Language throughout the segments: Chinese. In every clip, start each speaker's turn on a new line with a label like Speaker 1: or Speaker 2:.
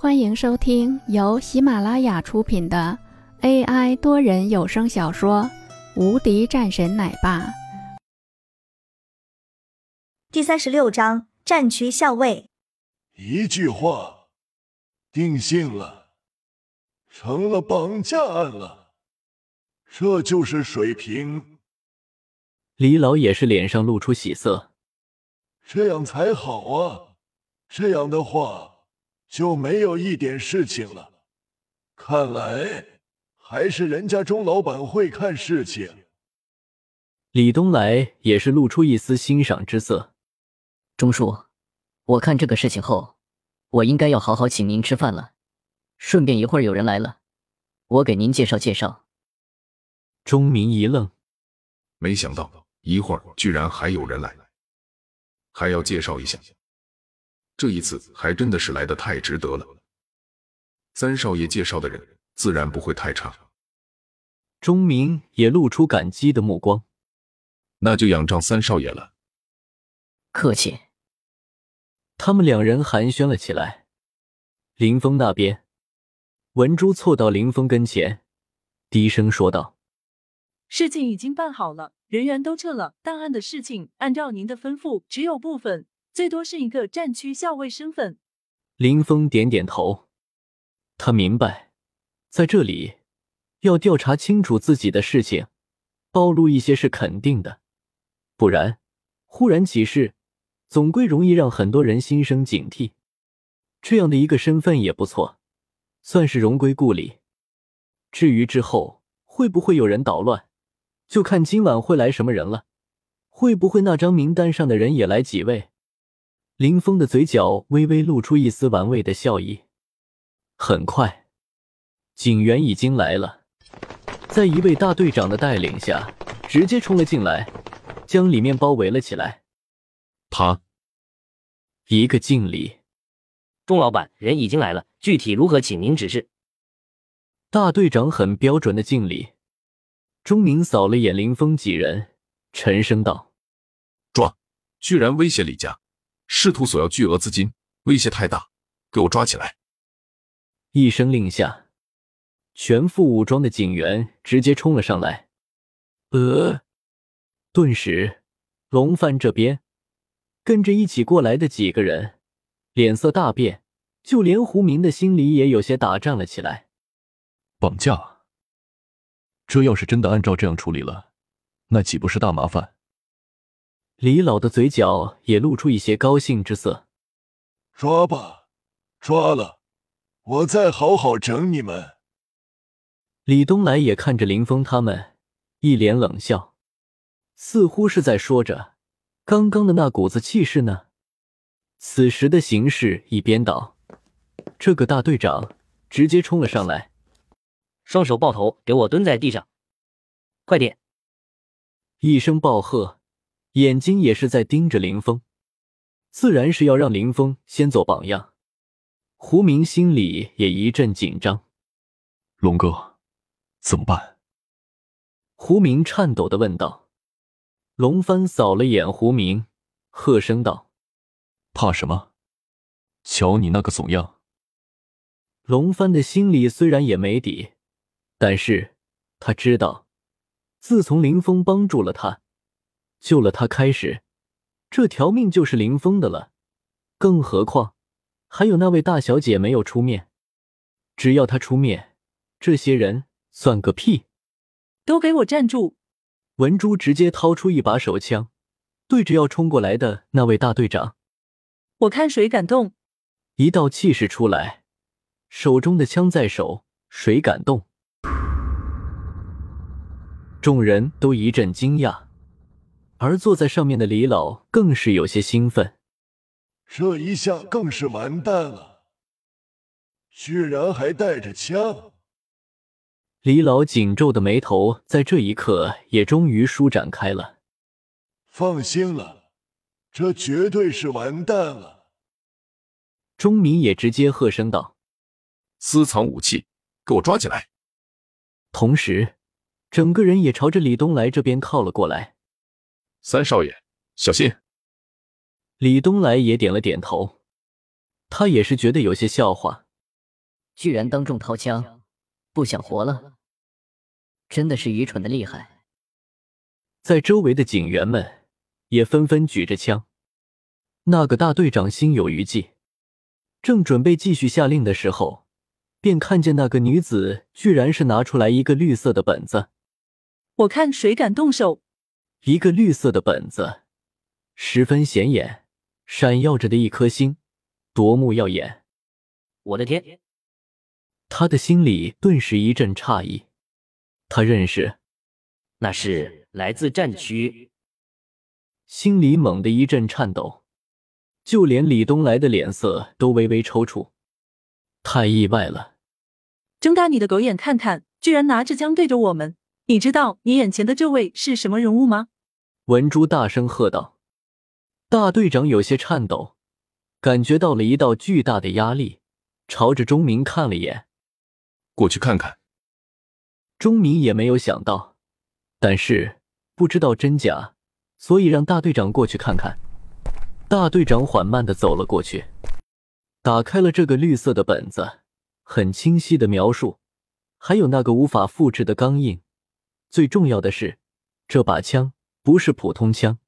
Speaker 1: 欢迎收听由喜马拉雅出品的 AI 多人有声小说《无敌战神奶爸》
Speaker 2: 第三十六章战区校尉。
Speaker 3: 一句话，定性了，成了绑架案了。这就是水平。
Speaker 4: 李老也是脸上露出喜色，
Speaker 3: 这样才好啊！这样的话。就没有一点事情了。看来还是人家钟老板会看事情。
Speaker 4: 李东来也是露出一丝欣赏之色。
Speaker 5: 钟叔，我看这个事情后，我应该要好好请您吃饭了。顺便一会儿有人来了，我给您介绍介绍。
Speaker 4: 钟明一愣，
Speaker 6: 没想到一会儿居然还有人来，还要介绍一下。这一次还真的是来的太值得了。三少爷介绍的人自然不会太差。
Speaker 4: 钟明也露出感激的目光。
Speaker 6: 那就仰仗三少爷了。
Speaker 5: 客气。
Speaker 4: 他们两人寒暄了起来。林峰那边，文珠凑到林峰跟前，低声说道：“
Speaker 7: 事情已经办好了，人员都撤了，档案的事情按照您的吩咐，只有部分。”最多是一个战区校尉身份。
Speaker 4: 林峰点点头，他明白，在这里要调查清楚自己的事情，暴露一些是肯定的，不然忽然起事，总归容易让很多人心生警惕。这样的一个身份也不错，算是荣归故里。至于之后会不会有人捣乱，就看今晚会来什么人了。会不会那张名单上的人也来几位？林峰的嘴角微微露出一丝玩味的笑意。很快，警员已经来了，在一位大队长的带领下，直接冲了进来，将里面包围了起来。
Speaker 6: 他
Speaker 4: 一个敬礼，
Speaker 8: 钟老板，人已经来了，具体如何，请您指示。
Speaker 4: 大队长很标准的敬礼。钟明扫了眼林峰几人，沉声道：“
Speaker 6: 抓！居然威胁李家！”试图索要巨额资金，威胁太大，给我抓起来！
Speaker 4: 一声令下，全副武装的警员直接冲了上来。呃，顿时，龙帆这边跟着一起过来的几个人脸色大变，就连胡明的心里也有些打颤了起来。
Speaker 9: 绑架？这要是真的按照这样处理了，那岂不是大麻烦？
Speaker 4: 李老的嘴角也露出一些高兴之色。
Speaker 3: 抓吧，抓了，我再好好整你们。
Speaker 4: 李东来也看着林峰他们，一脸冷笑，似乎是在说着刚刚的那股子气势呢。此时的形势一边倒，这个大队长直接冲了上来，
Speaker 8: 双手抱头，给我蹲在地上，快点！
Speaker 4: 一声暴喝。眼睛也是在盯着林峰，自然是要让林峰先做榜样。胡明心里也一阵紧张。
Speaker 9: 龙哥，怎么办？
Speaker 4: 胡明颤抖的问道。龙帆扫了眼胡明，喝声道：“
Speaker 9: 怕什么？瞧你那个怂样！”
Speaker 4: 龙帆的心里虽然也没底，但是他知道，自从林峰帮助了他。救了他，开始，这条命就是林峰的了。更何况还有那位大小姐没有出面，只要他出面，这些人算个屁！
Speaker 7: 都给我站住！
Speaker 4: 文珠直接掏出一把手枪，对着要冲过来的那位大队长。
Speaker 7: 我看谁敢动！
Speaker 4: 一道气势出来，手中的枪在手，谁敢动？众人都一阵惊讶。而坐在上面的李老更是有些兴奋，
Speaker 3: 这一下更是完蛋了，居然还带着枪！
Speaker 4: 李老紧皱的眉头在这一刻也终于舒展开了。
Speaker 3: 放心了，这绝对是完蛋了。
Speaker 4: 钟明也直接喝声道：“
Speaker 6: 私藏武器，给我抓起来！”
Speaker 4: 同时，整个人也朝着李东来这边靠了过来。
Speaker 6: 三少爷，小心！
Speaker 4: 李东来也点了点头，他也是觉得有些笑话。
Speaker 5: 居然当众掏枪，不想活了，真的是愚蠢的厉害。
Speaker 4: 在周围的警员们也纷纷举着枪。那个大队长心有余悸，正准备继续下令的时候，便看见那个女子居然是拿出来一个绿色的本子。
Speaker 7: 我看谁敢动手！
Speaker 4: 一个绿色的本子，十分显眼，闪耀着的一颗星，夺目耀眼。
Speaker 8: 我的天！
Speaker 4: 他的心里顿时一阵诧异，他认识，
Speaker 8: 那是来自战区。
Speaker 4: 心里猛地一阵颤抖。就连李东来的脸色都微微抽搐，太意外了！
Speaker 7: 睁大你的狗眼看看，居然拿着枪对着我们！你知道你眼前的这位是什么人物吗？
Speaker 4: 文珠大声喝道。大队长有些颤抖，感觉到了一道巨大的压力，朝着钟明看了一眼，
Speaker 6: 过去看看。
Speaker 4: 钟明也没有想到，但是不知道真假，所以让大队长过去看看。大队长缓慢的走了过去，打开了这个绿色的本子，很清晰的描述，还有那个无法复制的钢印。最重要的是，这把枪不是普通枪，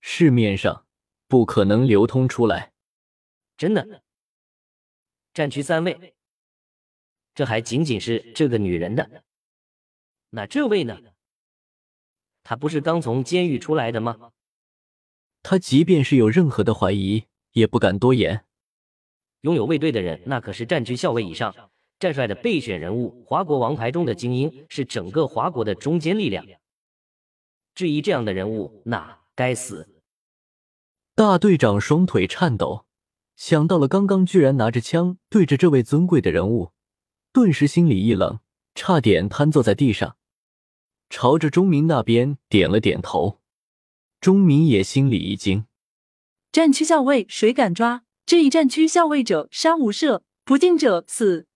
Speaker 4: 市面上不可能流通出来。
Speaker 8: 真的，战区三位，这还仅仅是这个女人的。那这位呢？她不是刚从监狱出来的吗？
Speaker 4: 他即便是有任何的怀疑，也不敢多言。
Speaker 8: 拥有卫队的人，那可是战区校尉以上战帅的备选人物，华国王牌中的精英，是整个华国的中坚力量。质疑这样的人物，那该死！
Speaker 4: 大队长双腿颤抖，想到了刚刚居然拿着枪对着这位尊贵的人物，顿时心里一冷，差点瘫坐在地上，朝着钟明那边点了点头。钟明也心里一惊，
Speaker 7: 战区校尉谁敢抓？质疑战区校尉者杀无赦，不敬者死！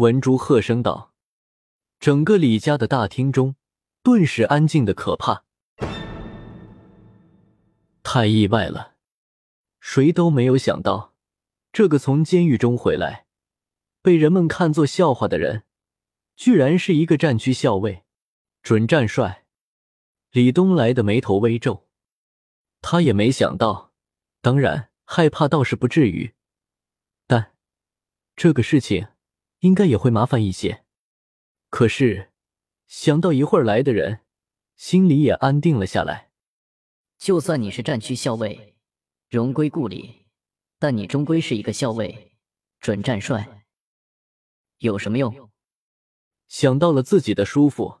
Speaker 4: 文珠喝声道。整个李家的大厅中顿时安静的可怕，太意外了，谁都没有想到，这个从监狱中回来，被人们看作笑话的人，居然是一个战区校尉，准战帅。李东来的眉头微皱。他也没想到，当然害怕倒是不至于，但这个事情应该也会麻烦一些。可是想到一会儿来的人，心里也安定了下来。
Speaker 5: 就算你是战区校尉，荣归故里，但你终归是一个校尉，准战帅，有什么用？
Speaker 4: 想到了自己的叔父，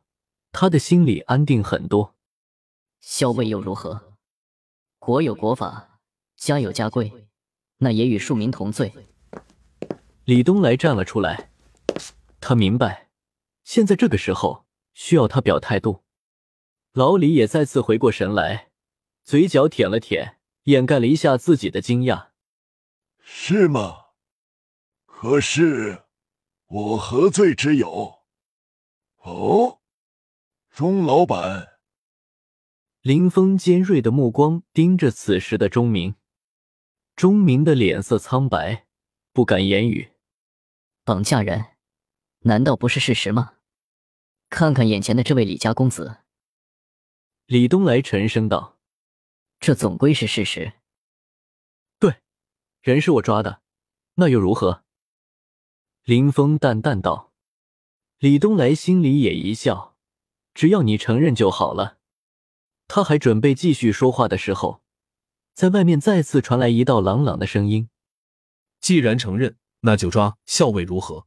Speaker 4: 他的心里安定很多。
Speaker 5: 校尉又如何？国有国法，家有家规，那也与庶民同罪。
Speaker 4: 李东来站了出来，他明白，现在这个时候需要他表态度。老李也再次回过神来，嘴角舔了舔，掩盖了一下自己的惊讶。
Speaker 3: 是吗？可是我何罪之有？哦，钟老板。
Speaker 4: 林峰尖锐的目光盯着此时的钟明，钟明的脸色苍白，不敢言语。
Speaker 5: 绑架人，难道不是事实吗？看看眼前的这位李家公子。
Speaker 4: 李东来沉声道：“
Speaker 5: 这总归是事实。”
Speaker 4: 对，人是我抓的，那又如何？林峰淡淡道。李东来心里也一笑，只要你承认就好了。他还准备继续说话的时候，在外面再次传来一道朗朗的声音：“
Speaker 9: 既然承认，那就抓校尉如何？